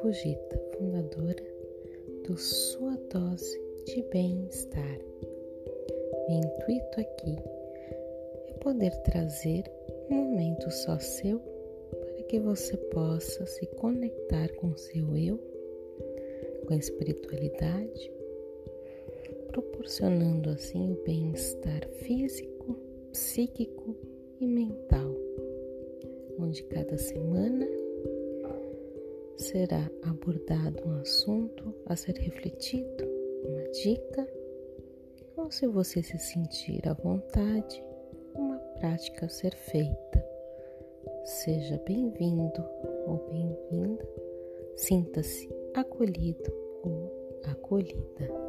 Fujita, fundadora do Sua Dose de Bem-Estar. Meu intuito aqui é poder trazer um momento só seu para que você possa se conectar com seu eu, com a espiritualidade, proporcionando assim o bem-estar físico, psíquico e mental, onde cada semana será abordado um assunto a ser refletido, uma dica, ou se você se sentir à vontade, uma prática a ser feita. Seja bem-vindo ou bem-vinda, sinta-se acolhido ou acolhida.